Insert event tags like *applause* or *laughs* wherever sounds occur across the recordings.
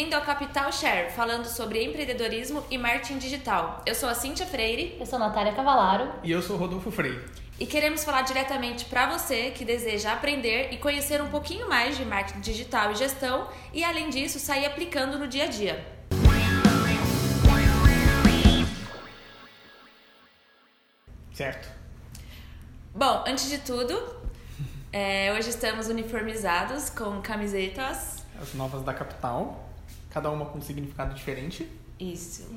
bem-vindo ao Capital Share, falando sobre empreendedorismo e marketing digital. Eu sou a Cíntia Freire. Eu sou a Natália Cavalaro. E eu sou o Rodolfo Freire. E queremos falar diretamente para você que deseja aprender e conhecer um pouquinho mais de marketing digital e gestão e, além disso, sair aplicando no dia a dia. Certo. Bom, antes de tudo, *laughs* é, hoje estamos uniformizados com camisetas. As novas da capital, cada uma com um significado diferente. Isso.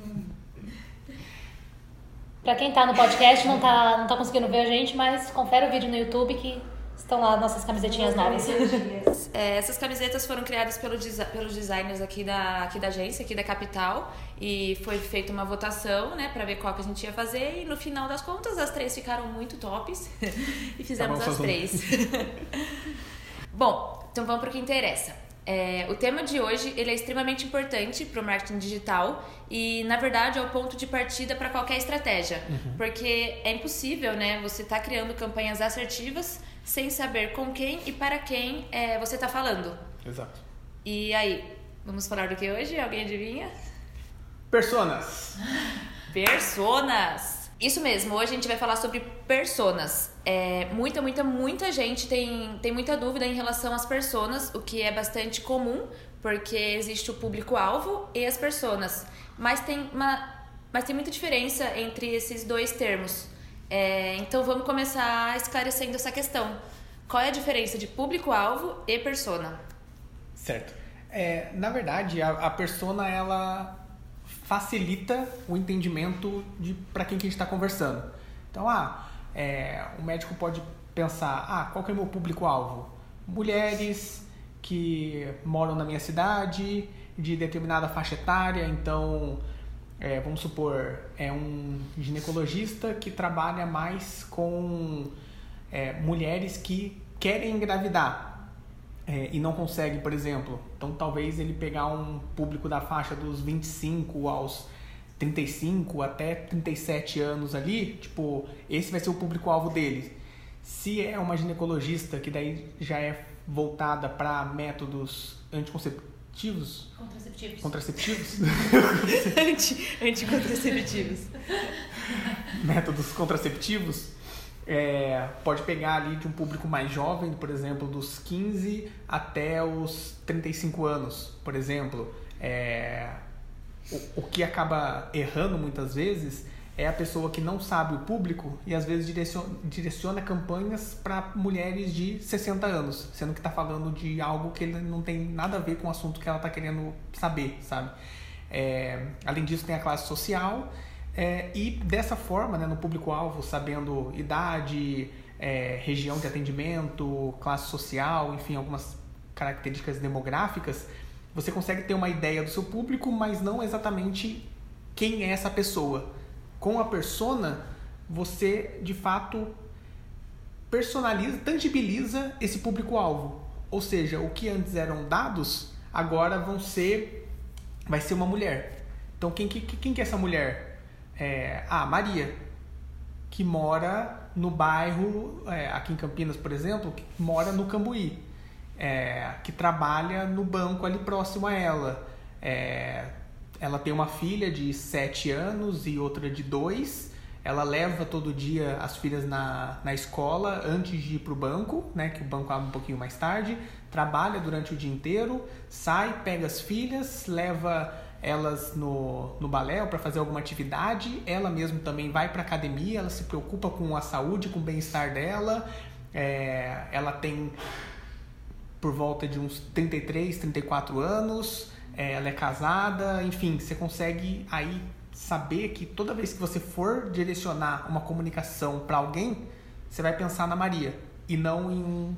Pra quem tá no podcast, não tá, não tá conseguindo ver a gente, mas confere o vídeo no YouTube que estão lá nossas camisetinhas novas. *laughs* É, essas camisetas foram criadas pelo, pelos designers aqui da, aqui da agência, aqui da capital, e foi feita uma votação, né, pra ver qual que a gente ia fazer, e no final das contas as três ficaram muito tops, *laughs* e fizemos tá bom, as três. *laughs* bom, então vamos pro que interessa. É, o tema de hoje ele é extremamente importante para o marketing digital e, na verdade, é o ponto de partida para qualquer estratégia. Uhum. Porque é impossível né, você estar tá criando campanhas assertivas sem saber com quem e para quem é, você está falando. Exato. E aí, vamos falar do que hoje? Alguém adivinha? Personas. Personas. Isso mesmo, hoje a gente vai falar sobre personas. É, muita, muita, muita gente tem, tem muita dúvida em relação às personas, o que é bastante comum, porque existe o público-alvo e as personas. Mas tem, uma, mas tem muita diferença entre esses dois termos. É, então vamos começar esclarecendo essa questão. Qual é a diferença de público-alvo e persona? Certo. É, na verdade, a, a persona ela facilita o entendimento de para quem que a gente está conversando. Então, ah, é, o médico pode pensar, ah, qual que é o meu público-alvo? Mulheres que moram na minha cidade, de determinada faixa etária, então, é, vamos supor, é um ginecologista que trabalha mais com é, mulheres que querem engravidar é, e não consegue, por exemplo. Então talvez ele pegar um público da faixa dos 25 aos 35 até 37 anos ali, tipo, esse vai ser o público-alvo dele. Se é uma ginecologista que daí já é voltada para métodos anticonceptivos, contraceptivos, contraceptivos, *laughs* Anti, anticontraceptivos, *laughs* métodos contraceptivos, é, pode pegar ali de um público mais jovem, por exemplo, dos 15 até os 35 anos, por exemplo. É, o, o que acaba errando muitas vezes é a pessoa que não sabe o público e às vezes direciona, direciona campanhas para mulheres de 60 anos, sendo que está falando de algo que ele não tem nada a ver com o assunto que ela está querendo saber, sabe? É, além disso, tem a classe social é, e dessa forma, né, no público-alvo, sabendo idade, é, região de atendimento, classe social, enfim, algumas características demográficas, você consegue ter uma ideia do seu público, mas não exatamente quem é essa pessoa. Com a persona, você de fato personaliza, tangibiliza esse público-alvo. Ou seja, o que antes eram dados, agora vão ser vai ser uma mulher. Então quem, quem, quem que é essa mulher? É, a Maria, que mora no bairro, é, aqui em Campinas, por exemplo, que mora no Cambuí, é, que trabalha no banco ali próximo a ela. É, ela tem uma filha de 7 anos e outra de 2. Ela leva todo dia as filhas na, na escola antes de ir para o banco, né, que o banco abre um pouquinho mais tarde. Trabalha durante o dia inteiro, sai, pega as filhas, leva elas no, no balé para fazer alguma atividade, ela mesmo também vai para academia, ela se preocupa com a saúde, com o bem-estar dela, é, ela tem por volta de uns 33, 34 anos, é, ela é casada, enfim, você consegue aí saber que toda vez que você for direcionar uma comunicação para alguém, você vai pensar na Maria e não em um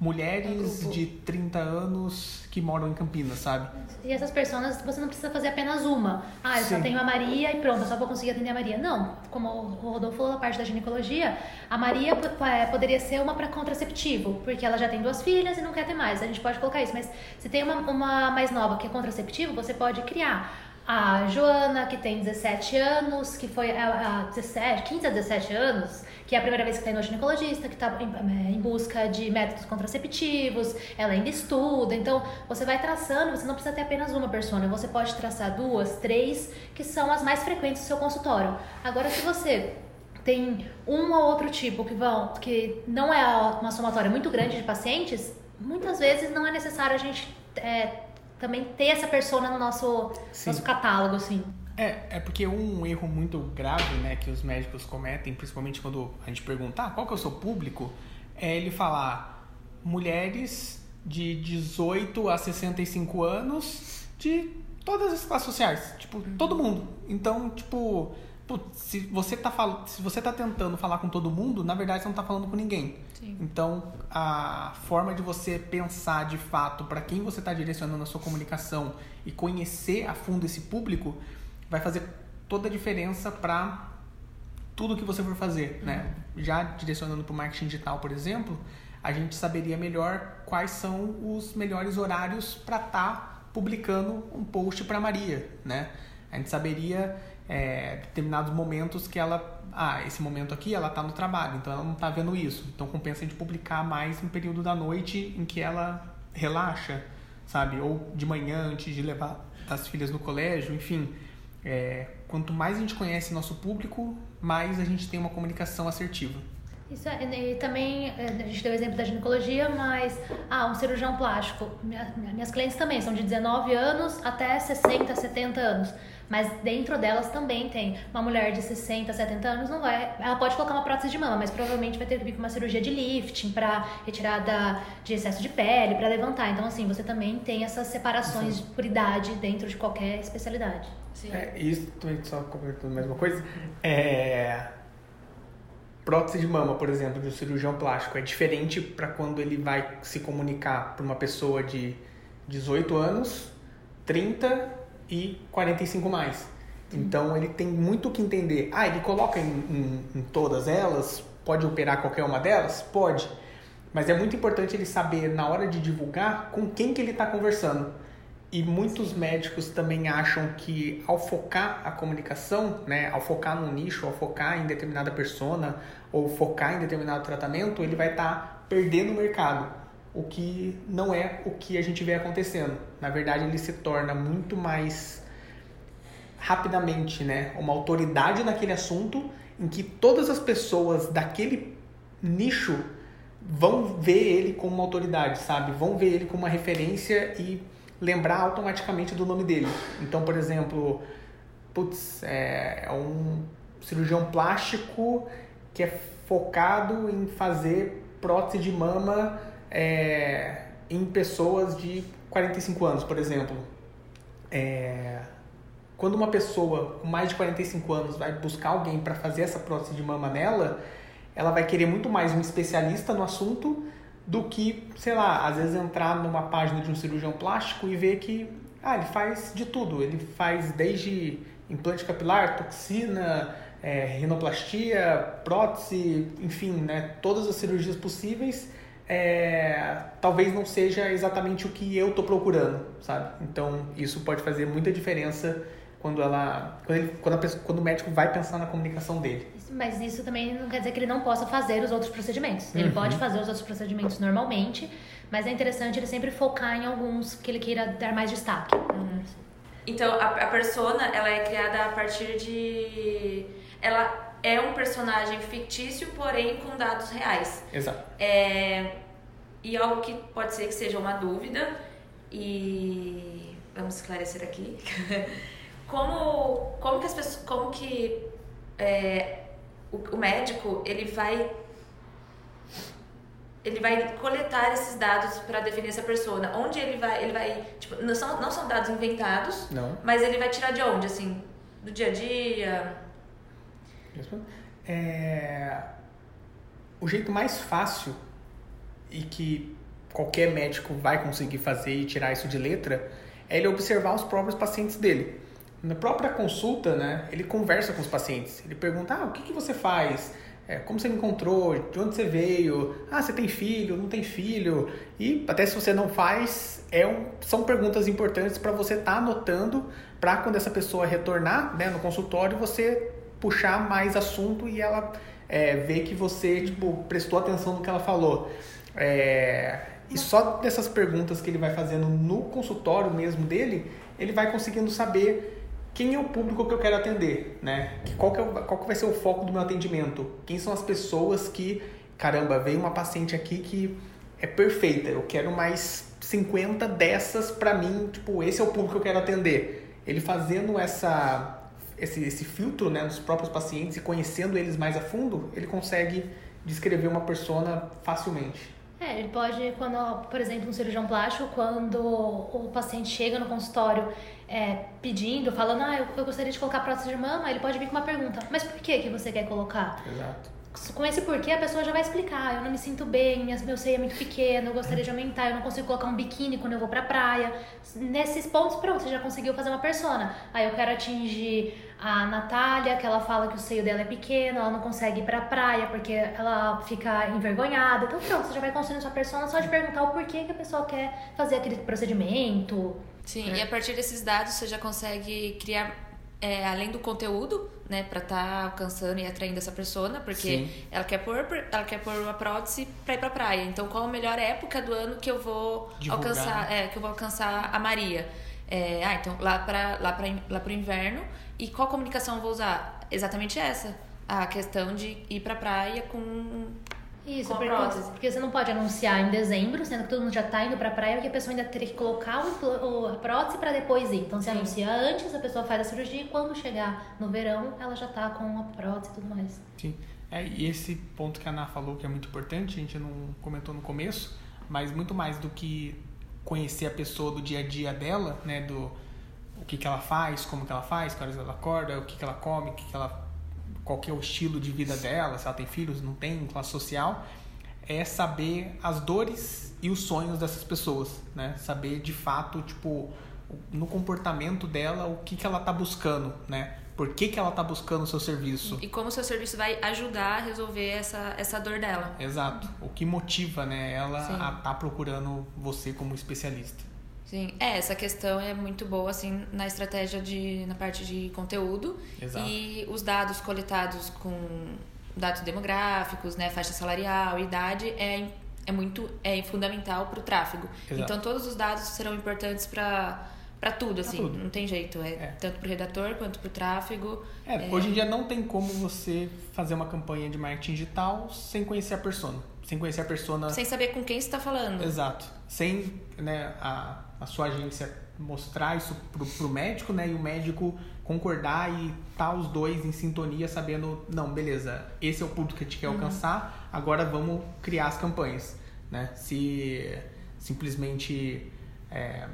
mulheres de 30 anos que moram em Campinas, sabe? E essas pessoas você não precisa fazer apenas uma. Ah, eu Sim. só tenho a Maria e pronto, eu só vou conseguir atender a Maria. Não, como o Rodolfo falou na parte da ginecologia, a Maria é, poderia ser uma para contraceptivo, porque ela já tem duas filhas e não quer ter mais. A gente pode colocar isso, mas se tem uma, uma mais nova que é contraceptivo, você pode criar a Joana, que tem 17 anos, que foi a, a 17, 15 a 17 anos, que é a primeira vez que está indo ao ginecologista, que está em, em, busca de métodos contraceptivos, ela ainda estuda. Então, você vai traçando, você não precisa ter apenas uma persona, você pode traçar duas, três, que são as mais frequentes do seu consultório. Agora, se você tem um ou outro tipo que vão, que não é uma somatória muito grande de pacientes, muitas vezes não é necessário a gente é, também ter essa persona no nosso, nosso catálogo, assim. É, é porque um erro muito grave, né, que os médicos cometem, principalmente quando a gente pergunta ah, qual que é o seu público, é ele falar mulheres de 18 a 65 anos de todas as classes sociais, tipo, todo mundo. Então, tipo, se você tá fal... se você tá tentando falar com todo mundo, na verdade você não tá falando com ninguém. Sim. Então, a forma de você pensar de fato para quem você está direcionando a sua comunicação e conhecer a fundo esse público vai fazer toda a diferença para tudo que você for fazer, uhum. né? Já direcionando para o marketing digital, por exemplo, a gente saberia melhor quais são os melhores horários para estar tá publicando um post para Maria, né? A gente saberia é, determinados momentos que ela ah, esse momento aqui ela está no trabalho, então ela não está vendo isso. Então compensa a gente publicar mais no período da noite em que ela relaxa, sabe? Ou de manhã antes de levar as filhas no colégio, enfim. É, quanto mais a gente conhece nosso público, mais a gente tem uma comunicação assertiva. Isso é, e também, é, a gente deu o exemplo da ginecologia, mas, ah, um cirurgião plástico. Minhas clientes também são de 19 anos até 60, 70 anos. Mas dentro delas também tem uma mulher de 60, 70 anos, não vai. Ela pode colocar uma prótese de mama, mas provavelmente vai ter que vir com uma cirurgia de lifting para retirada de excesso de pele, para levantar. Então, assim, você também tem essas separações Sim. por idade dentro de qualquer especialidade. Sim. É, isso também, só comentando a mesma coisa. É prótese de mama, por exemplo, de um cirurgião plástico é diferente para quando ele vai se comunicar para uma pessoa de 18 anos, 30 e 45 mais. Então ele tem muito que entender. Ah, ele coloca em, em, em, todas elas? Pode operar qualquer uma delas? Pode. Mas é muito importante ele saber na hora de divulgar com quem que ele está conversando. E muitos médicos também acham que ao focar a comunicação, né, ao focar no nicho, ao focar em determinada persona ou focar em determinado tratamento, ele vai estar tá perdendo o mercado o que não é o que a gente vê acontecendo. Na verdade, ele se torna muito mais rapidamente, né, uma autoridade naquele assunto em que todas as pessoas daquele nicho vão ver ele como uma autoridade, sabe? Vão ver ele como uma referência e lembrar automaticamente do nome dele. Então, por exemplo, putz, é, é um cirurgião plástico que é focado em fazer prótese de mama é, em pessoas de 45 anos, por exemplo. É, quando uma pessoa com mais de 45 anos vai buscar alguém para fazer essa prótese de mama nela, ela vai querer muito mais um especialista no assunto do que, sei lá, às vezes entrar numa página de um cirurgião plástico e ver que ah, ele faz de tudo. Ele faz desde implante capilar, toxina, é, rinoplastia, prótese, enfim, né, todas as cirurgias possíveis é, talvez não seja exatamente o que eu estou procurando, sabe? Então isso pode fazer muita diferença quando ela quando, ele, quando, pessoa, quando, o médico vai pensar na comunicação dele. Mas isso também não quer dizer que ele não possa fazer os outros procedimentos. Ele uhum. pode fazer os outros procedimentos normalmente, mas é interessante ele sempre focar em alguns que ele queira dar mais destaque. Uhum. Então a, a persona ela é criada a partir de ela é um personagem fictício, porém com dados reais. Exato. É, e algo que pode ser que seja uma dúvida, e vamos esclarecer aqui. *laughs* como, como que as pessoas. Como que é, o, o médico ele vai ele vai coletar esses dados para definir essa persona. Onde ele vai, ele vai, tipo, não são, não são dados inventados, não. mas ele vai tirar de onde, assim, do dia a dia, é... O jeito mais fácil e que qualquer médico vai conseguir fazer e tirar isso de letra é ele observar os próprios pacientes dele. Na própria consulta, né, ele conversa com os pacientes. Ele pergunta: ah, o que, que você faz? É, como você me encontrou? De onde você veio? Ah, você tem filho? Não tem filho? E até se você não faz, é um, são perguntas importantes para você estar tá anotando para quando essa pessoa retornar né, no consultório, você puxar mais assunto e ela é, ver que você tipo, prestou atenção no que ela falou. É, e só dessas perguntas que ele vai fazendo no consultório mesmo dele, ele vai conseguindo saber quem é o público que eu quero atender, né? Qual que, é, qual que vai ser o foco do meu atendimento? Quem são as pessoas que, caramba, veio uma paciente aqui que é perfeita, eu quero mais 50 dessas para mim, tipo, esse é o público que eu quero atender. Ele fazendo essa esse, esse filtro né, nos próprios pacientes e conhecendo eles mais a fundo, ele consegue descrever uma persona facilmente. É, ele pode, quando, por exemplo, um cirurgião plástico, quando o paciente chega no consultório é, pedindo, falando, ah, eu, eu gostaria de colocar prótese de mama, ele pode vir com uma pergunta, mas por que, que você quer colocar? Exato. Com esse porquê, a pessoa já vai explicar, eu não me sinto bem, meu seio é muito pequeno, eu gostaria de aumentar, eu não consigo colocar um biquíni quando eu vou pra praia. Nesses pontos, pronto, você já conseguiu fazer uma persona. Aí eu quero atingir a Natália, que ela fala que o seio dela é pequeno, ela não consegue ir pra praia porque ela fica envergonhada. Então pronto, você já vai construindo sua persona só de perguntar o porquê que a pessoa quer fazer aquele procedimento. Sim, é. e a partir desses dados você já consegue criar, é, além do conteúdo, né, pra estar tá alcançando e atraindo essa persona, porque ela quer pôr, ela quer pôr uma prótese pra ir pra praia. Então qual a melhor época do ano que eu vou Divulgar. alcançar, é, que eu vou alcançar a Maria? É, ah, então lá para lá para lá pro inverno e qual comunicação eu vou usar? Exatamente essa. A questão de ir pra praia com. Isso, com porque, porque, você não pode anunciar em dezembro, sendo que todo mundo já tá indo pra praia, porque a pessoa ainda teria que colocar o, a prótese para depois ir. Então você Sim. anuncia antes, a pessoa faz a cirurgia e quando chegar no verão, ela já tá com a prótese e tudo mais. Sim. É, e esse ponto que a Ana falou que é muito importante, a gente não comentou no começo, mas muito mais do que conhecer a pessoa do dia a dia dela, né, do o que, que ela faz, como que ela faz, que horas ela acorda, o que, que ela come, o que, que ela, qual é o estilo de vida dela, se ela tem filhos, não tem, classe social, é saber as dores e os sonhos dessas pessoas, né? Saber de fato, tipo, no comportamento dela, o que, que ela está buscando, né? Por que, que ela está buscando o seu serviço? E como o seu serviço vai ajudar a resolver essa, essa dor dela. Exato. O que motiva né, ela Sim. a estar tá procurando você como especialista. Sim, é, essa questão é muito boa, assim, na estratégia de, na parte de conteúdo. Exato. E os dados coletados com dados demográficos, né, faixa salarial, idade, é, é muito, é fundamental para o tráfego. Exato. Então, todos os dados serão importantes para para tudo, assim, tudo. não tem jeito. É, é. tanto para o redator quanto para o tráfego. É, é, hoje em dia não tem como você fazer uma campanha de marketing digital sem conhecer a persona. Sem conhecer a persona. Sem saber com quem você está falando. Exato. Sem né, a, a sua agência mostrar isso pro, pro médico, né? E o médico concordar e tá os dois em sintonia, sabendo, não, beleza, esse é o público que a gente quer uhum. alcançar, agora vamos criar as campanhas, né? Se simplesmente é,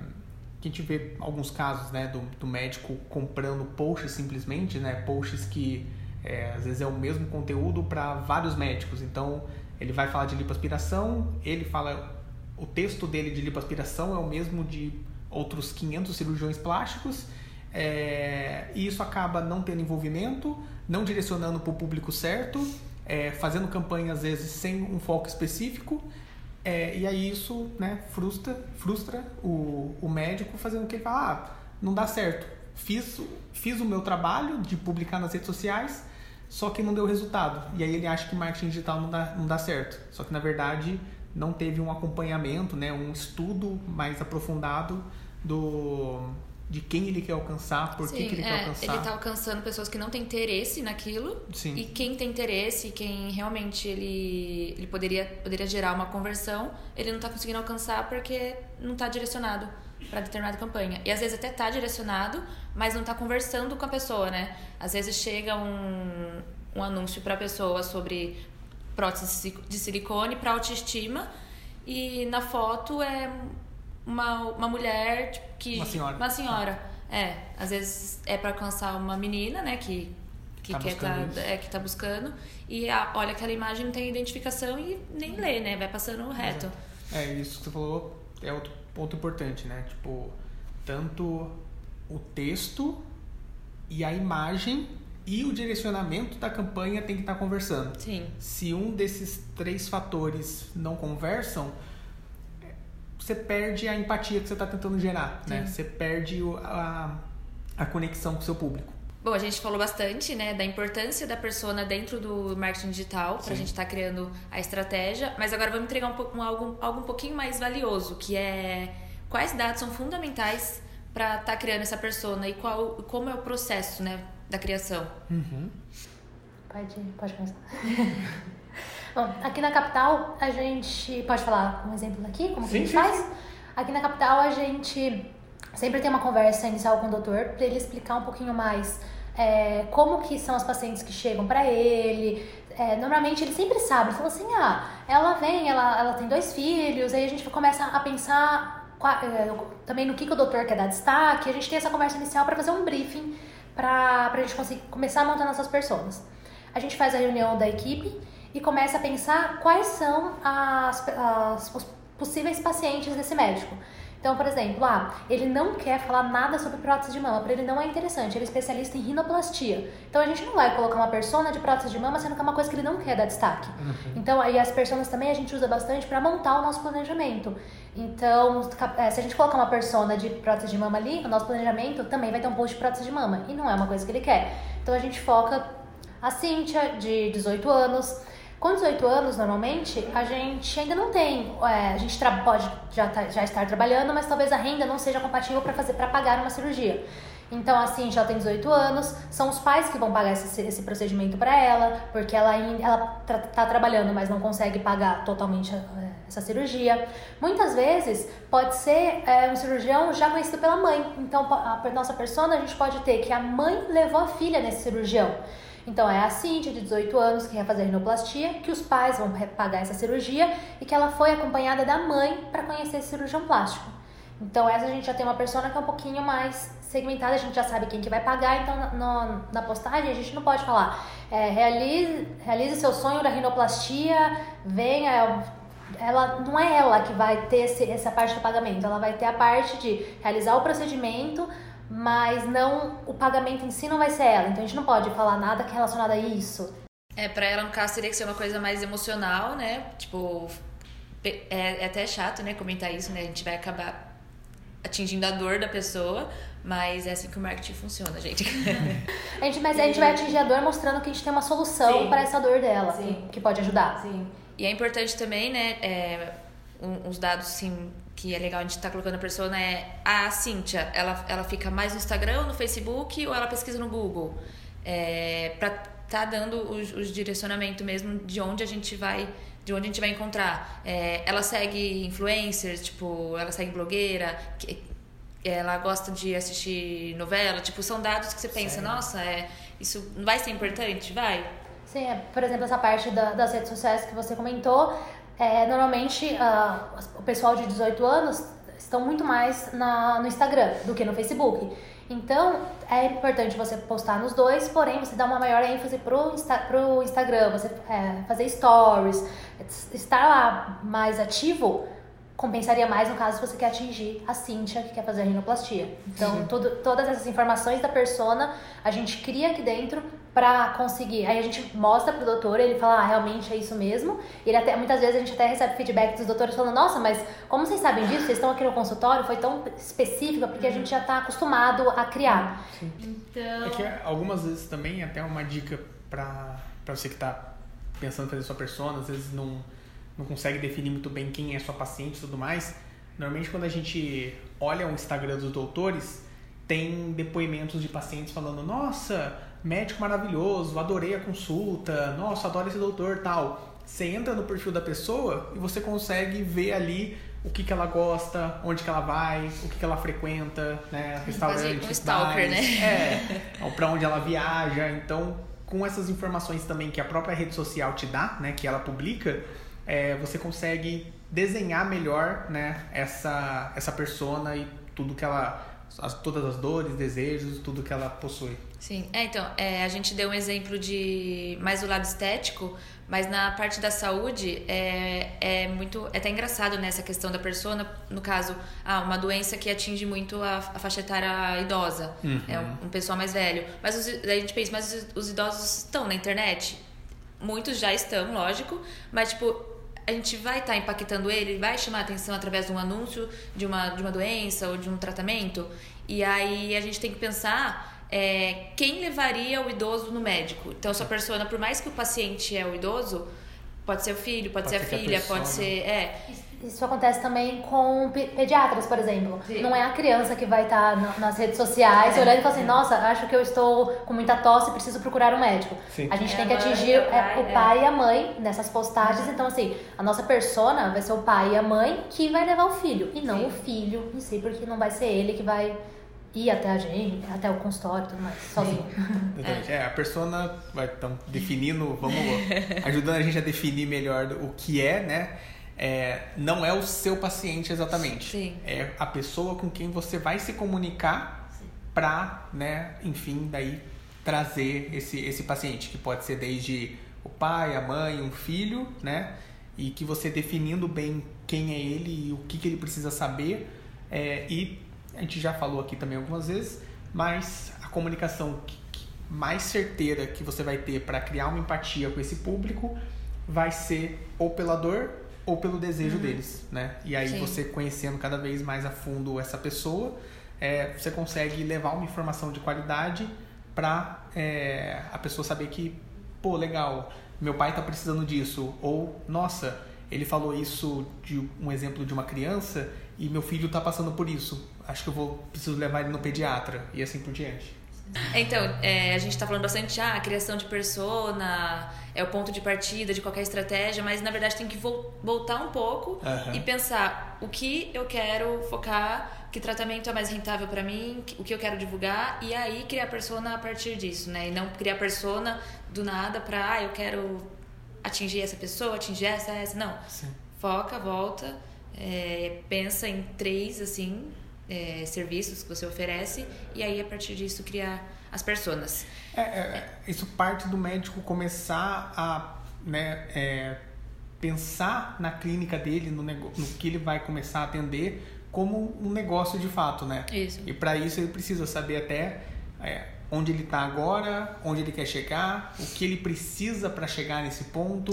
que a gente vê alguns casos, né, do, do médico comprando posts simplesmente, né? Posts que é, às vezes é o mesmo conteúdo para vários médicos, então ele vai falar de lipoaspiração, ele fala o texto dele de lipoaspiração é o mesmo de outros 500 cirurgiões plásticos é, e isso acaba não tendo envolvimento, não direcionando para o público certo, é, fazendo campanha às vezes sem um foco específico é, e aí isso né, frustra, frustra o, o médico fazendo que ele fala, ah, não dá certo, fiz, fiz o meu trabalho de publicar nas redes sociais, só que não deu resultado. E aí ele acha que marketing digital não dá, não dá certo. Só que na verdade não teve um acompanhamento, né, um estudo mais aprofundado do de quem ele quer alcançar, por Sim, que, que ele é, quer alcançar. Ele está alcançando pessoas que não têm interesse naquilo. Sim. E quem tem interesse, quem realmente ele, ele poderia, poderia gerar uma conversão, ele não está conseguindo alcançar porque não está direcionado para determinada campanha. E às vezes até está direcionado, mas não está conversando com a pessoa, né? Às vezes chega um, um anúncio para a pessoa sobre prótese de silicone para autoestima e na foto é uma, uma mulher tipo, que uma senhora. uma senhora. É às vezes é para alcançar uma menina né que que tá quer tá, é que tá buscando e a, olha aquela imagem não tem identificação e nem lê né? Vai passando reto. É isso que você falou é outro ponto importante né tipo tanto o texto e a imagem e o direcionamento da campanha tem que estar conversando. Sim. Se um desses três fatores não conversam, você perde a empatia que você está tentando gerar, né? Você perde a, a conexão com o seu público. Bom, a gente falou bastante, né, da importância da persona dentro do marketing digital para a gente estar tá criando a estratégia, mas agora vamos entregar um, pouco, um, algo, algo um pouquinho mais valioso, que é quais dados são fundamentais para estar tá criando essa persona e qual, como é o processo, né, da criação. Uhum. Pode, pode começar. *laughs* Bom, aqui na capital a gente pode falar um exemplo aqui, como sim, que a gente sim, faz? Sim. Aqui na capital a gente sempre tem uma conversa inicial com o doutor para ele explicar um pouquinho mais é, como que são as pacientes que chegam para ele. É, normalmente ele sempre sabe, ele fala assim, ah, ela vem, ela, ela tem dois filhos, aí a gente começa a pensar é, também no que, que o doutor quer dar destaque, a gente tem essa conversa inicial para fazer um briefing para a gente conseguir começar a montar nossas pessoas. A gente faz a reunião da equipe e começa a pensar quais são as, as, os possíveis pacientes desse médico. Então, por exemplo, ah, ele não quer falar nada sobre prótese de mama, para ele não é interessante, ele é especialista em rinoplastia. Então a gente não vai colocar uma persona de prótese de mama sendo que é uma coisa que ele não quer dar destaque. Uhum. Então, aí as personas também a gente usa bastante para montar o nosso planejamento. Então, é, se a gente colocar uma persona de prótese de mama ali, o nosso planejamento também vai ter um post de prótese de mama. E não é uma coisa que ele quer. Então a gente foca a Cíntia, de 18 anos, com 18 anos, normalmente, a gente ainda não tem, é, a gente pode já, tá, já estar trabalhando, mas talvez a renda não seja compatível para fazer para pagar uma cirurgia. Então, assim, já tem 18 anos, são os pais que vão pagar esse, esse procedimento para ela, porque ela ainda ela tá, tá, trabalhando, mas não consegue pagar totalmente é, essa cirurgia. Muitas vezes pode ser é, um cirurgião já conhecido pela mãe. Então, a nossa persona a gente pode ter que a mãe levou a filha nesse cirurgião. Então é a Cintia, de 18 anos, que quer fazer rinoplastia, que os pais vão pagar essa cirurgia e que ela foi acompanhada da mãe para conhecer esse cirurgião plástico. Então essa a gente já tem uma persona que é um pouquinho mais segmentada, a gente já sabe quem que vai pagar, então no, na postagem a gente não pode falar é, realize, realize seu sonho da rinoplastia, venha, ela não é ela que vai ter esse, essa parte do pagamento, ela vai ter a parte de realizar o procedimento, mas não o pagamento em si não vai ser ela. Então a gente não pode falar nada que é relacionado a isso. É, pra ela, no caso, teria que ser uma coisa mais emocional, né? Tipo, é, é até chato, né, comentar isso, né? A gente vai acabar atingindo a dor da pessoa, mas é assim que o marketing funciona, gente. *laughs* a gente mas a gente vai atingir a dor mostrando que a gente tem uma solução para essa dor dela, Sim. que pode ajudar. Sim. E é importante também, né, é, uns dados, sim, que é legal a gente estar tá colocando a persona é a Cíntia, ela, ela fica mais no Instagram ou no Facebook ou ela pesquisa no Google? É, para tá dando os, os direcionamento mesmo de onde a gente vai de onde a gente vai encontrar. É, ela segue influencers, tipo, ela segue blogueira, que, ela gosta de assistir novela, tipo, são dados que você pensa, Sério? nossa, é, isso não vai ser importante? Vai. Sim, é, por exemplo, essa parte da, das redes sociais que você comentou, é, normalmente uh, o pessoal de 18 anos estão muito mais na, no Instagram do que no Facebook. Então é importante você postar nos dois, porém você dá uma maior ênfase pro, Insta, pro Instagram, você é, fazer stories, estar lá mais ativo compensaria mais no caso se você quer atingir a Cíntia que quer fazer a rinoplastia. Então, tudo, todas essas informações da persona a gente cria aqui dentro para conseguir. Aí a gente mostra pro doutor, ele fala, ah, realmente é isso mesmo. Ele até muitas vezes a gente até recebe feedback dos doutores falando, nossa, mas como vocês sabem disso? Vocês estão aqui no consultório, foi tão específica porque a gente já está acostumado a criar. Sim. Então, é que algumas vezes também até uma dica para você que está pensando em fazer sua persona, às vezes não não consegue definir muito bem quem é sua paciente e tudo mais, normalmente quando a gente olha o Instagram dos doutores, tem depoimentos de pacientes falando: Nossa, médico maravilhoso, adorei a consulta, nossa, adoro esse doutor tal. Você entra no perfil da pessoa e você consegue ver ali o que, que ela gosta, onde que ela vai, o que, que ela frequenta, né? Restaurantes, um stalker, bares, né? É, para onde ela viaja. Então, com essas informações também que a própria rede social te dá, né? Que ela publica, é, você consegue desenhar melhor né, essa, essa persona e tudo que ela as, todas as dores, desejos, tudo que ela possui. Sim, é, então, é, a gente deu um exemplo de mais do lado estético, mas na parte da saúde é, é muito. É até engraçado nessa né, questão da persona, no caso, ah, uma doença que atinge muito a, a faixa etária idosa, uhum. é um, um, pessoal mais velho. Mas os, a gente pensa, mas os, os idosos estão na internet? Muitos já estão, lógico, mas tipo, a gente vai estar tá impactando ele, vai chamar atenção através de um anúncio de uma, de uma doença ou de um tratamento. E aí a gente tem que pensar é, quem levaria o idoso no médico. Então, essa persona, por mais que o paciente é o idoso, pode ser o filho, pode, pode ser a filha, pode ser. É. Isso acontece também com pediatras, por exemplo. Sim. Não é a criança que vai estar tá nas redes sociais é. olhando e falando assim, nossa, acho que eu estou com muita tosse e preciso procurar um médico. Sim. A gente é tem que atingir é, pai, o pai é. e a mãe nessas postagens. Então, assim, a nossa persona vai ser o pai e a mãe que vai levar o filho. E não Sim. o filho em si, porque não vai ser ele que vai ir até a gente, até o consultório e tudo mais, sozinho. *laughs* É. é, a persona vai então, definindo, vamos *laughs* ajudando a gente a definir melhor o que é, né? É, não é o seu paciente exatamente. Sim. É a pessoa com quem você vai se comunicar para, né, enfim, daí trazer esse, esse paciente, que pode ser desde o pai, a mãe, um filho, né? E que você definindo bem quem é ele e o que, que ele precisa saber. É, e a gente já falou aqui também algumas vezes, mas a comunicação que, que mais certeira que você vai ter para criar uma empatia com esse público vai ser ou pela dor ou pelo desejo uhum. deles, né? E aí Sim. você conhecendo cada vez mais a fundo essa pessoa, é, você consegue levar uma informação de qualidade para é, a pessoa saber que, pô, legal, meu pai está precisando disso, ou nossa, ele falou isso de um exemplo de uma criança e meu filho está passando por isso. Acho que eu vou preciso levar ele no pediatra e assim por diante. Então, é, a gente está falando bastante, ah, a criação de persona é o ponto de partida de qualquer estratégia, mas na verdade tem que voltar um pouco uhum. e pensar o que eu quero focar, que tratamento é mais rentável para mim, o que eu quero divulgar e aí criar persona a partir disso, né? E não criar persona do nada para, ah, eu quero atingir essa pessoa, atingir essa, essa. Não. Sim. Foca, volta, é, pensa em três, assim, é, serviços que você oferece e aí a partir disso criar as personas. É, é, isso parte do médico começar a né, é, pensar na clínica dele, no, no que ele vai começar a atender como um negócio de fato, né? Isso. E para isso ele precisa saber até é, onde ele está agora, onde ele quer chegar, o que ele precisa para chegar nesse ponto,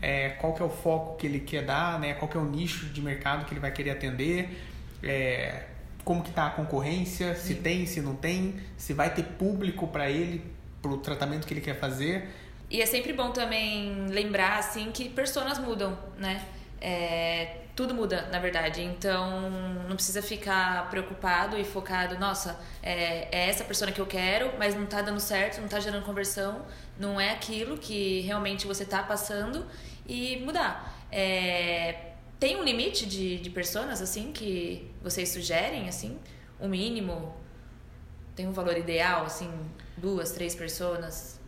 é, qual que é o foco que ele quer dar, né? Qual que é o nicho de mercado que ele vai querer atender, é, como que está a concorrência, se Sim. tem, se não tem, se vai ter público para ele, para o tratamento que ele quer fazer. E é sempre bom também lembrar, assim, que personas mudam, né? É, tudo muda, na verdade. Então, não precisa ficar preocupado e focado, nossa, é, é essa persona que eu quero, mas não está dando certo, não está gerando conversão, não é aquilo que realmente você está passando e mudar. É, tem um limite de, de personas, assim, que vocês sugerem, assim? O um mínimo? Tem um valor ideal, assim? Duas, três personas?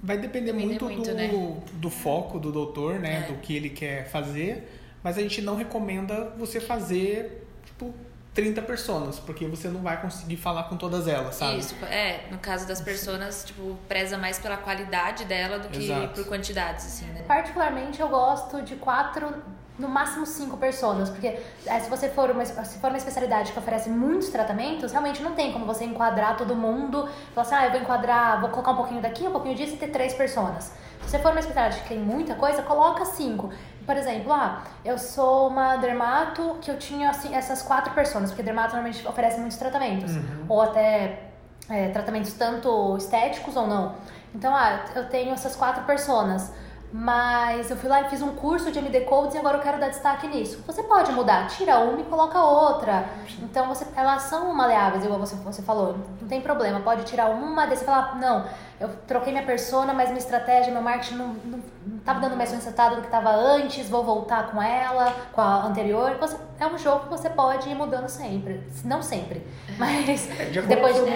Vai depender muito, muito, do, né? do foco do doutor, né? É. Do que ele quer fazer. Mas a gente não recomenda você fazer, tipo, 30 pessoas, porque você não vai conseguir falar com todas elas, sabe? Isso, é, no caso das pessoas, tipo, preza mais pela qualidade dela do que Exato. por quantidades, assim, né? Particularmente eu gosto de quatro no máximo cinco pessoas, porque é, se você for uma, se for uma especialidade que oferece muitos tratamentos, realmente não tem como você enquadrar todo mundo, falar assim, ah, eu vou enquadrar, vou colocar um pouquinho daqui, um pouquinho disso e ter três pessoas. Se você for uma especialidade que tem muita coisa, coloca cinco. Por exemplo, ah, eu sou uma dermato que eu tinha assim, essas quatro pessoas, porque dermato normalmente oferece muitos tratamentos, uhum. ou até é, tratamentos tanto estéticos ou não. Então, ah, eu tenho essas quatro pessoas mas eu fui lá e fiz um curso de MD Codes e agora eu quero dar destaque nisso. Você pode mudar, tira uma e coloca outra. Então você, elas são maleáveis, igual você, você falou. Não tem problema, pode tirar uma, daí você fala, não, eu troquei minha persona, mas minha estratégia, meu marketing não, não, não tava dando mais resultado do que estava antes, vou voltar com ela, com a anterior. Você, é um jogo que você pode ir mudando sempre. Não sempre, *laughs* mas é, de depois de,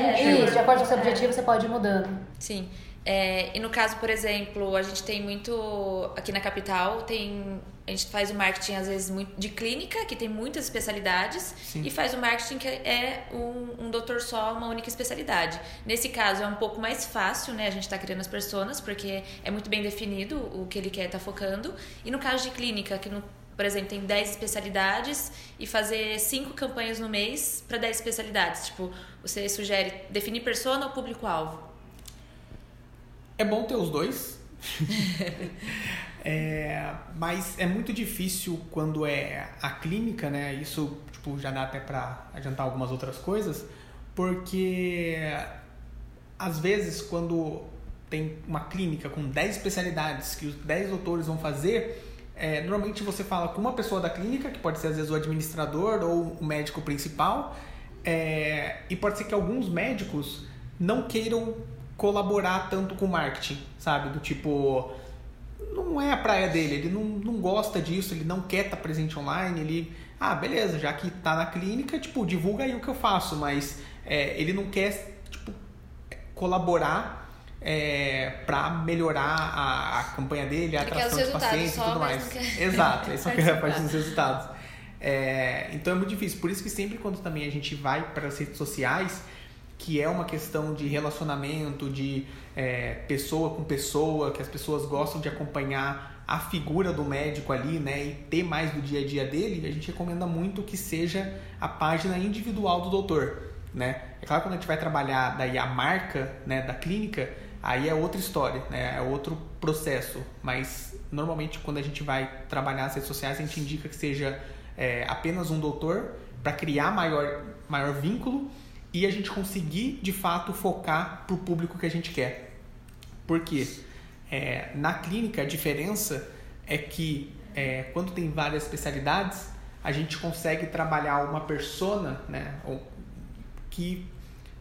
isso, de acordo com o seu objetivo, você pode ir mudando. Sim. É, e no caso, por exemplo, a gente tem muito aqui na capital, tem a gente faz o marketing às vezes de clínica, que tem muitas especialidades, Sim. e faz o marketing que é um, um doutor só, uma única especialidade. Nesse caso é um pouco mais fácil, né? A gente está criando as pessoas, porque é muito bem definido o que ele quer estar tá focando. E no caso de clínica, que no, por exemplo, tem 10 especialidades e fazer 5 campanhas no mês para 10 especialidades. Tipo, você sugere definir persona ou público-alvo? É bom ter os dois. *laughs* é, mas é muito difícil quando é a clínica, né? Isso tipo, já dá até para adiantar algumas outras coisas, porque às vezes quando tem uma clínica com 10 especialidades que os 10 doutores vão fazer, é, normalmente você fala com uma pessoa da clínica, que pode ser às vezes o administrador ou o médico principal, é, e pode ser que alguns médicos não queiram colaborar tanto com o marketing, sabe? Do tipo, não é a praia dele, ele não, não gosta disso, ele não quer estar tá presente online, ele, ah, beleza, já que tá na clínica, tipo, divulga aí o que eu faço, mas é, ele não quer, tipo, colaborar é, para melhorar a, a, campanha dele, a atração de pacientes e tudo mais. *laughs* Exato, isso é a parte dos resultados. É, então é muito difícil, por isso que sempre quando também a gente vai para as redes sociais, que é uma questão de relacionamento, de é, pessoa com pessoa, que as pessoas gostam de acompanhar a figura do médico ali, né, e ter mais do dia a dia dele, a gente recomenda muito que seja a página individual do doutor, né? É claro que quando a gente vai trabalhar daí a marca, né, da clínica, aí é outra história, né, é outro processo, mas normalmente quando a gente vai trabalhar nas redes sociais, a gente indica que seja é, apenas um doutor para criar maior, maior vínculo e a gente conseguir de fato focar para o público que a gente quer. Porque é, na clínica a diferença é que é, quando tem várias especialidades a gente consegue trabalhar uma persona né, que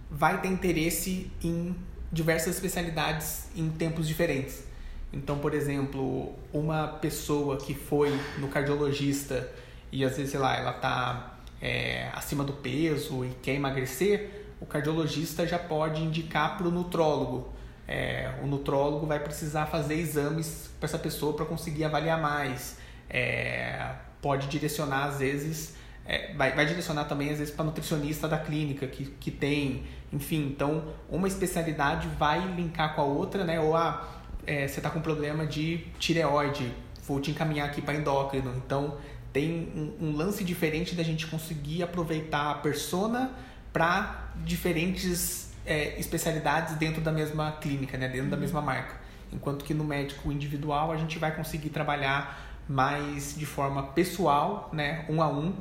vai ter interesse em diversas especialidades em tempos diferentes. Então, por exemplo, uma pessoa que foi no cardiologista e às vezes, sei lá, ela está é, acima do peso e quer emagrecer, o cardiologista já pode indicar para o nutrólogo. É, o nutrólogo vai precisar fazer exames para essa pessoa para conseguir avaliar mais. É, pode direcionar, às vezes, é, vai, vai, direcionar também, às vezes, para nutricionista da clínica que, que tem. Enfim, então, uma especialidade vai linkar com a outra, né? Ou ah, é, você está com problema de tireoide, vou te encaminhar aqui para endócrino. Então, tem um, um, lance diferente da gente conseguir aproveitar a persona para diferentes é, especialidades dentro da mesma clínica, né? dentro da uhum. mesma marca. Enquanto que no médico individual a gente vai conseguir trabalhar mais de forma pessoal, né? um a um,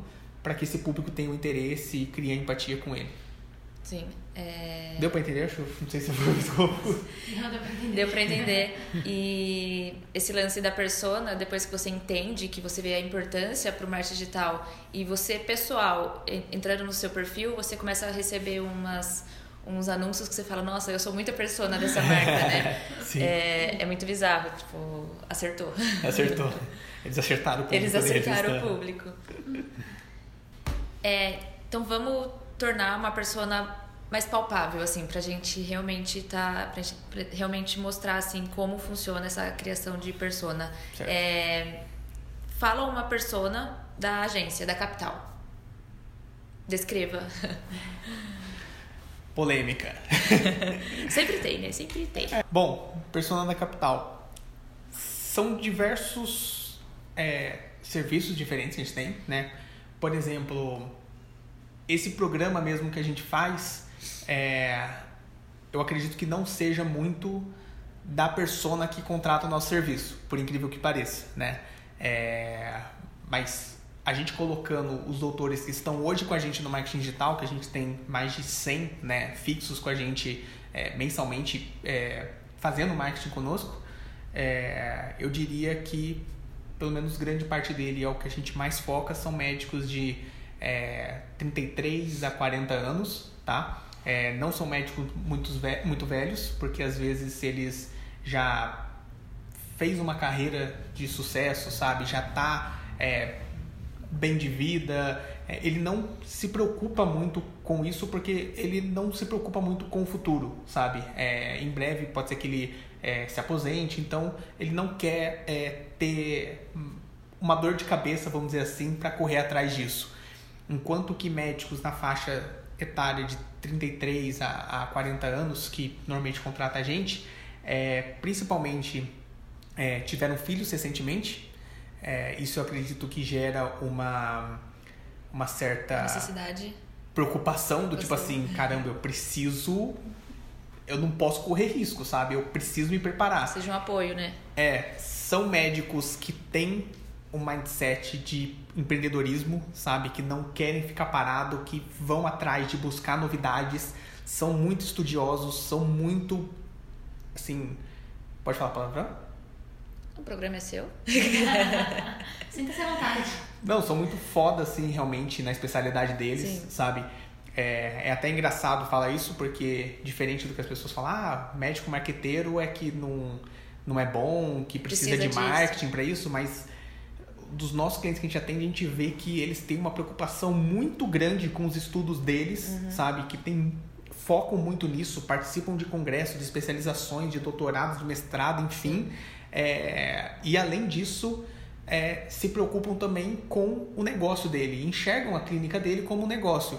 para que esse público tenha o um interesse e crie empatia com ele. Sim. É... Deu para entender? Acho, não sei se foi muito *laughs* Não, deu para entender. Deu para entender. *laughs* E esse lance da persona, depois que você entende, que você vê a importância para o marketing digital e você, pessoal, entrando no seu perfil, você começa a receber umas uns anúncios que você fala, nossa, eu sou muita persona dessa marca, né? *laughs* Sim. É, é muito bizarro, tipo, acertou. Acertou. Eles acertaram o público. Eles acertaram deles, o público. É, então vamos tornar uma persona mais palpável, assim, pra gente realmente tá. Pra, gente, realmente mostrar assim como funciona essa criação de persona. É, fala uma persona da agência, da capital. Descreva. *laughs* Polêmica. *laughs* Sempre tem, né? Sempre tem. É, bom, persona da capital. São diversos é, serviços diferentes que a gente tem, né? Por exemplo, esse programa mesmo que a gente faz, é, eu acredito que não seja muito da persona que contrata o nosso serviço, por incrível que pareça, né? É, mas a gente colocando os doutores que estão hoje com a gente no marketing digital, que a gente tem mais de 100 né, fixos com a gente é, mensalmente é, fazendo marketing conosco, é, eu diria que pelo menos grande parte dele é o que a gente mais foca, são médicos de é, 33 a 40 anos, tá? É, não são médicos muito, muito velhos, porque às vezes eles já fez uma carreira de sucesso, sabe? Já tá é, bem de vida. É, ele não se preocupa muito com isso porque ele não se preocupa muito com o futuro, sabe? É, em breve pode ser que ele é, se aposente, então ele não quer é, ter uma dor de cabeça, vamos dizer assim, para correr atrás disso. Enquanto que médicos na faixa etária de 33 a, a 40 anos, que normalmente contrata a gente, é, principalmente é, tiveram filhos recentemente. É, isso eu acredito que gera uma, uma certa necessidade preocupação do tipo assim, caramba, eu preciso eu não posso correr risco, sabe? Eu preciso me preparar. Seja um apoio, né? É, são médicos que têm um mindset de empreendedorismo, sabe? Que não querem ficar parado, que vão atrás de buscar novidades, são muito estudiosos, são muito assim, pode falar a palavra? O programa é seu. *laughs* Sinta-se à vontade. Não, são muito foda, assim, realmente, na especialidade deles, Sim. sabe? É, é até engraçado falar isso, porque diferente do que as pessoas falam, ah, médico marqueteiro é que não, não é bom, que precisa, precisa de marketing para isso, mas dos nossos clientes que a gente atende, a gente vê que eles têm uma preocupação muito grande com os estudos deles, uhum. sabe? Que tem focam muito nisso, participam de congressos, de especializações, de doutorados, de mestrado, enfim. É, e além disso, é, se preocupam também com o negócio dele, enxergam a clínica dele como um negócio.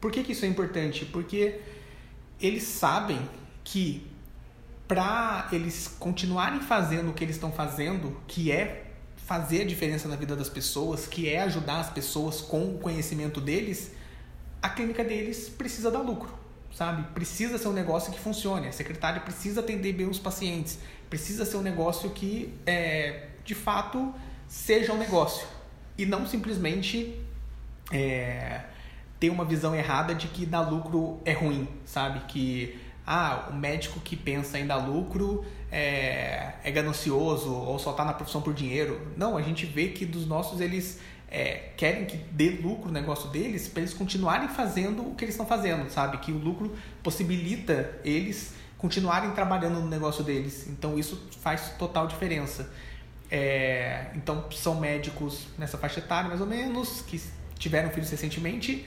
Por que, que isso é importante? Porque eles sabem que para eles continuarem fazendo o que eles estão fazendo, que é fazer a diferença na vida das pessoas, que é ajudar as pessoas com o conhecimento deles, a clínica deles precisa dar lucro, sabe? Precisa ser um negócio que funcione. A secretária precisa atender bem os pacientes, precisa ser um negócio que, é, de fato, seja um negócio e não simplesmente é, ter uma visão errada de que dar lucro é ruim, sabe? Que ah, o médico que pensa em dar lucro é, é ganancioso ou só está na profissão por dinheiro. Não, a gente vê que dos nossos eles é, querem que dê lucro o negócio deles para eles continuarem fazendo o que eles estão fazendo, sabe? Que o lucro possibilita eles continuarem trabalhando no negócio deles. Então isso faz total diferença. É, então são médicos nessa faixa etária mais ou menos que tiveram filhos recentemente.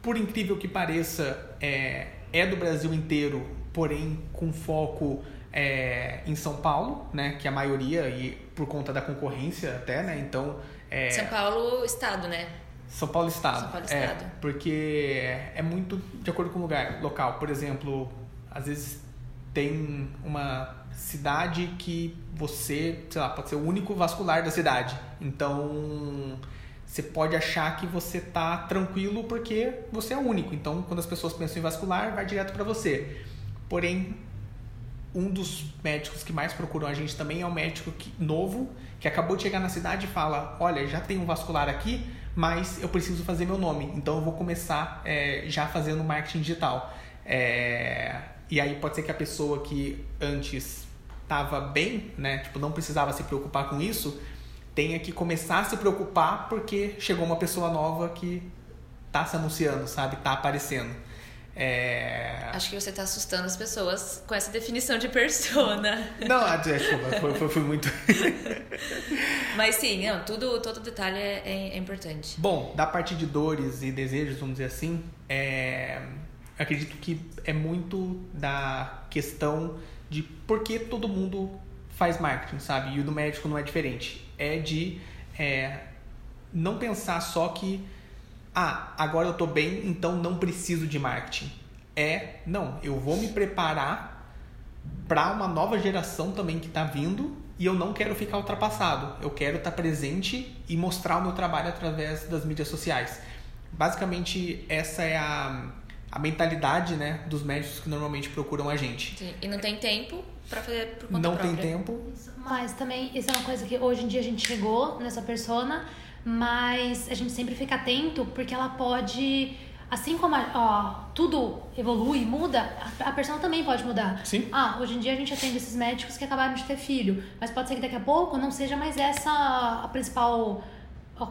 Por incrível que pareça, é, é do Brasil inteiro, porém com foco é, em São Paulo, né? Que a maioria e por conta da concorrência até, né? Então é, São Paulo estado, né? São Paulo estado. São Paulo é, estado. porque é muito de acordo com o lugar local. Por exemplo, às vezes tem uma cidade que você, sei lá, pode ser o único vascular da cidade. Então, você pode achar que você tá tranquilo porque você é único. Então, quando as pessoas pensam em vascular, vai direto para você. Porém, um dos médicos que mais procuram a gente também é um médico que, novo, que acabou de chegar na cidade e fala: Olha, já tem um vascular aqui, mas eu preciso fazer meu nome. Então, eu vou começar é, já fazendo marketing digital. É, e aí pode ser que a pessoa que antes estava bem, né, tipo, não precisava se preocupar com isso, tenha que começar a se preocupar porque chegou uma pessoa nova que tá se anunciando, sabe? Tá aparecendo. É... Acho que você está assustando as pessoas com essa definição de persona. *laughs* Não, é, desculpa, foi, foi, foi muito. *laughs* Mas sim, não, tudo, todo detalhe é, é, é, importante. Bom, da parte de dores e desejos, vamos dizer assim, é acredito que é muito da questão de por que todo mundo faz marketing, sabe? E o do médico não é diferente. É de é, não pensar só que, ah, agora eu tô bem, então não preciso de marketing. É, não, eu vou me preparar para uma nova geração também que está vindo e eu não quero ficar ultrapassado. Eu quero estar tá presente e mostrar o meu trabalho através das mídias sociais. Basicamente, essa é a a mentalidade né, dos médicos que normalmente procuram a gente. Sim. E não tem tempo para fazer por conta Não própria. tem tempo. Mas também, isso é uma coisa que hoje em dia a gente chegou nessa persona, mas a gente sempre fica atento porque ela pode assim como a, ó, tudo evolui, muda, a, a persona também pode mudar. Sim. Ah, hoje em dia a gente atende esses médicos que acabaram de ter filho, mas pode ser que daqui a pouco não seja mais essa a principal ó,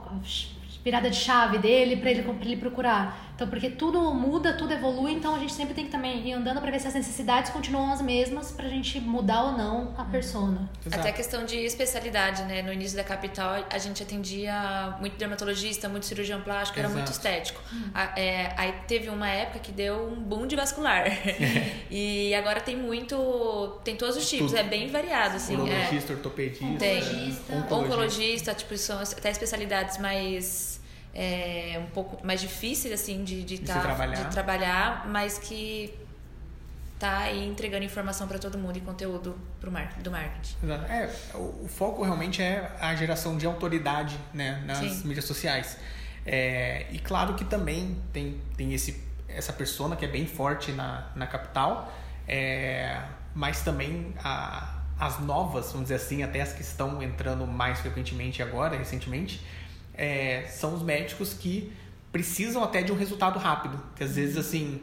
virada de chave dele para ele, pra ele procurar. Então, porque tudo muda, tudo evolui, então a gente sempre tem que também ir andando para ver se as necessidades continuam as mesmas pra gente mudar ou não a persona. Exato. Até a questão de especialidade, né? No início da capital, a gente atendia muito dermatologista, muito cirurgião plástico, Exato. era muito estético. Hum. A, é, aí teve uma época que deu um boom de vascular. *laughs* e agora tem muito. Tem todos os tipos, Tudo. é bem variado, assim. Urologista, é. ortopedista. Tem. Oncologista, oncologista tipo, são até especialidades mais é, um pouco mais difíceis assim de, de, tá, trabalhar. de trabalhar, mas que tá aí entregando informação para todo mundo e conteúdo pro mar, do marketing. É, o, o, foco realmente é a geração de autoridade né, nas Sim. mídias sociais. É, e claro que também tem, tem esse, essa persona que é bem forte na, na capital, é, mas também a, as novas, vamos dizer assim, até as que estão entrando mais frequentemente agora, recentemente, é, são os médicos que precisam até de um resultado rápido. Que às vezes assim,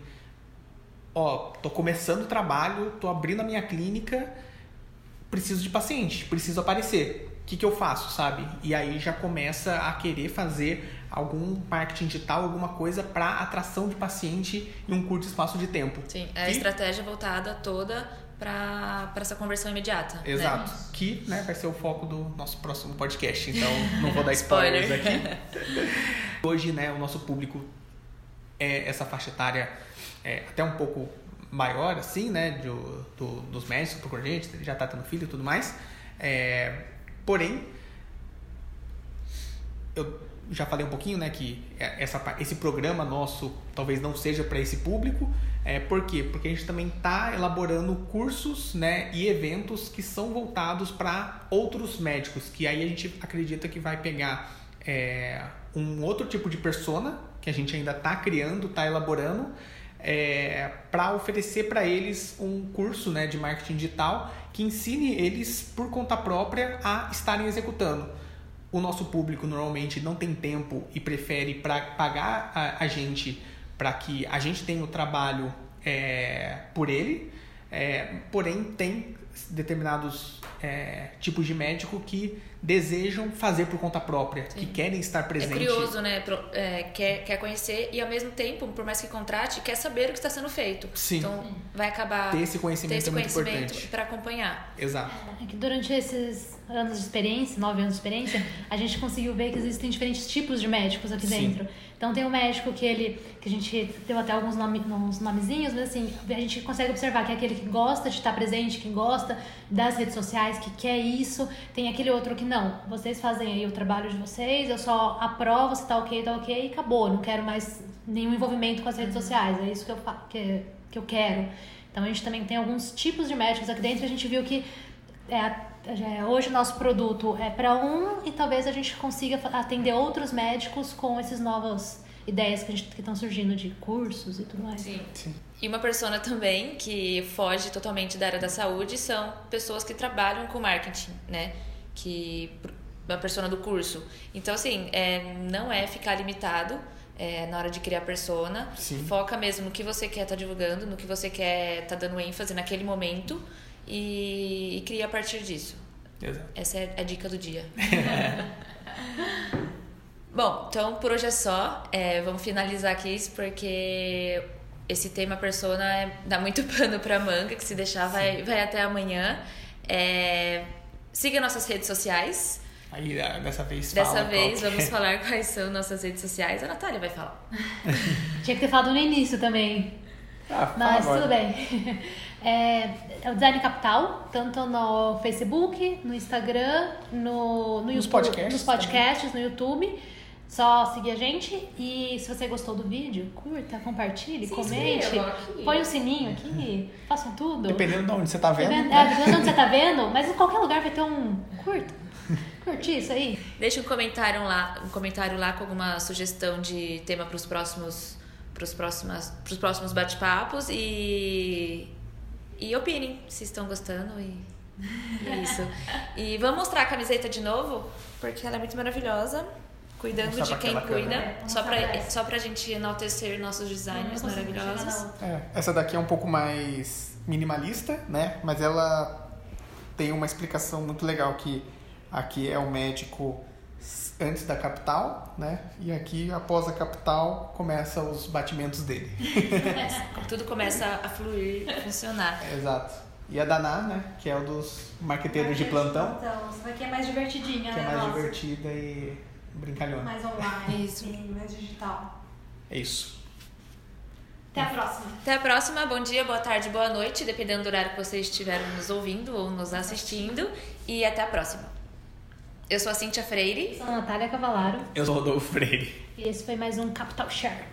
ó, tô começando o trabalho, tô abrindo a minha clínica, preciso de paciente, preciso aparecer. O que, que eu faço, sabe? E aí já começa a querer fazer algum marketing digital, alguma coisa para atração de paciente em um curto espaço de tempo. Sim, é a estratégia voltada toda para essa conversão imediata. Né? Exato. Né? Que né, vai ser o foco do nosso próximo podcast, então não vou dar *laughs* spoilers aqui. *laughs* Hoje, né, o nosso público é essa faixa etária é, até um pouco maior, assim, né, do, do dos médicos procuram gente, já está tendo filho e tudo mais. É, porém, eu já falei um pouquinho, né, que essa, esse programa nosso talvez não seja para esse público, é, por quê? Porque a gente também está elaborando cursos né, e eventos que são voltados para outros médicos, que aí a gente acredita que vai pegar é, um outro tipo de persona, que a gente ainda está criando, está elaborando, é, para oferecer para eles um curso né, de marketing digital que ensine eles por conta própria a estarem executando. O nosso público normalmente não tem tempo e prefere pra pagar a, a gente para que a gente tenha o trabalho é, por ele, é, porém tem determinados é, tipos de médico que desejam fazer por conta própria, Sim. que querem estar presente. É curioso, né? É, quer, quer conhecer e ao mesmo tempo, por mais que contrate, quer saber o que está sendo feito. Sim. Então vai acabar ter esse conhecimento, ter esse é conhecimento para acompanhar. Exato. É que durante esses anos de experiência, nove anos de experiência, a gente conseguiu ver que existem diferentes tipos de médicos aqui Sim. dentro. Então tem um médico que ele, que a gente deu até alguns nome, uns nomezinhos, mas assim, a gente consegue observar que é aquele que gosta de estar presente, que gosta das redes sociais, que quer isso. Tem aquele outro que não, vocês fazem aí o trabalho de vocês, eu só aprovo se tá ok, tá ok e acabou. Não quero mais nenhum envolvimento com as redes sociais. É isso que eu, que, que eu quero. Então a gente também tem alguns tipos de médicos aqui dentro. A gente viu que é, hoje o nosso produto é para um e talvez a gente consiga atender outros médicos com essas novas ideias que estão surgindo de cursos e tudo mais. Sim. Sim. E uma persona também que foge totalmente da área da saúde são pessoas que trabalham com marketing, né? Que uma persona do curso. Então, assim, é, não é ficar limitado é, na hora de criar persona. Sim. Foca mesmo no que você quer estar tá divulgando, no que você quer estar tá dando ênfase naquele momento e, e cria a partir disso. Exato. Essa é a dica do dia. *laughs* *laughs* Bom, então por hoje é só. É, vamos finalizar aqui porque esse tema persona é, dá muito *laughs* pano para manga, que se deixar vai, vai até amanhã. É, siga nossas redes sociais. Aí dessa vez Dessa fala vez vamos é. falar quais são nossas redes sociais. A Natália vai falar. Tinha que ter falado no início também. Ah, Mas tudo bem. É, é o Design Capital, tanto no Facebook, no Instagram, no, no nos YouTube, podcasts, nos podcasts no YouTube. Só seguir a gente e se você gostou do vídeo, curta, compartilhe, Se comente, põe o sininho aqui, façam tudo. Dependendo de onde você tá vendo. Dependendo, é, dependendo de onde você tá vendo, mas em qualquer lugar vai ter um curta. Curti isso aí. Deixa um comentário lá, um comentário lá com alguma sugestão de tema para os próximos próximos, pros próximos bate-papos e e opinem se estão gostando e, e isso. E vamos mostrar a camiseta de novo, porque ela é muito maravilhosa. Cuidando de quem cuida, é, só pra, só pra gente enaltecer nossos designers maravilhosos. É, essa daqui é um pouco mais minimalista, né? Mas ela tem uma explicação muito legal que aqui é o médico antes da capital, né? E aqui, após a capital, começa os batimentos dele. *laughs* Tudo começa a fluir, a funcionar. Exato. E a Daná, né? Que é o dos marqueteiros de plantão. Então, essa daqui é mais divertidinha, Que é né? mais Nossa, divertida e brincalhona. Mais online, *laughs* Isso. sim, mais digital. É isso. Até a próxima. Até a próxima. Bom dia, boa tarde, boa noite, dependendo do horário que vocês estiverem nos ouvindo ou nos assistindo. E até a próxima. Eu sou a Cíntia Freire. Sou a Natália Cavalaro Eu sou o Rodolfo Freire. e esse foi mais um Capital Share.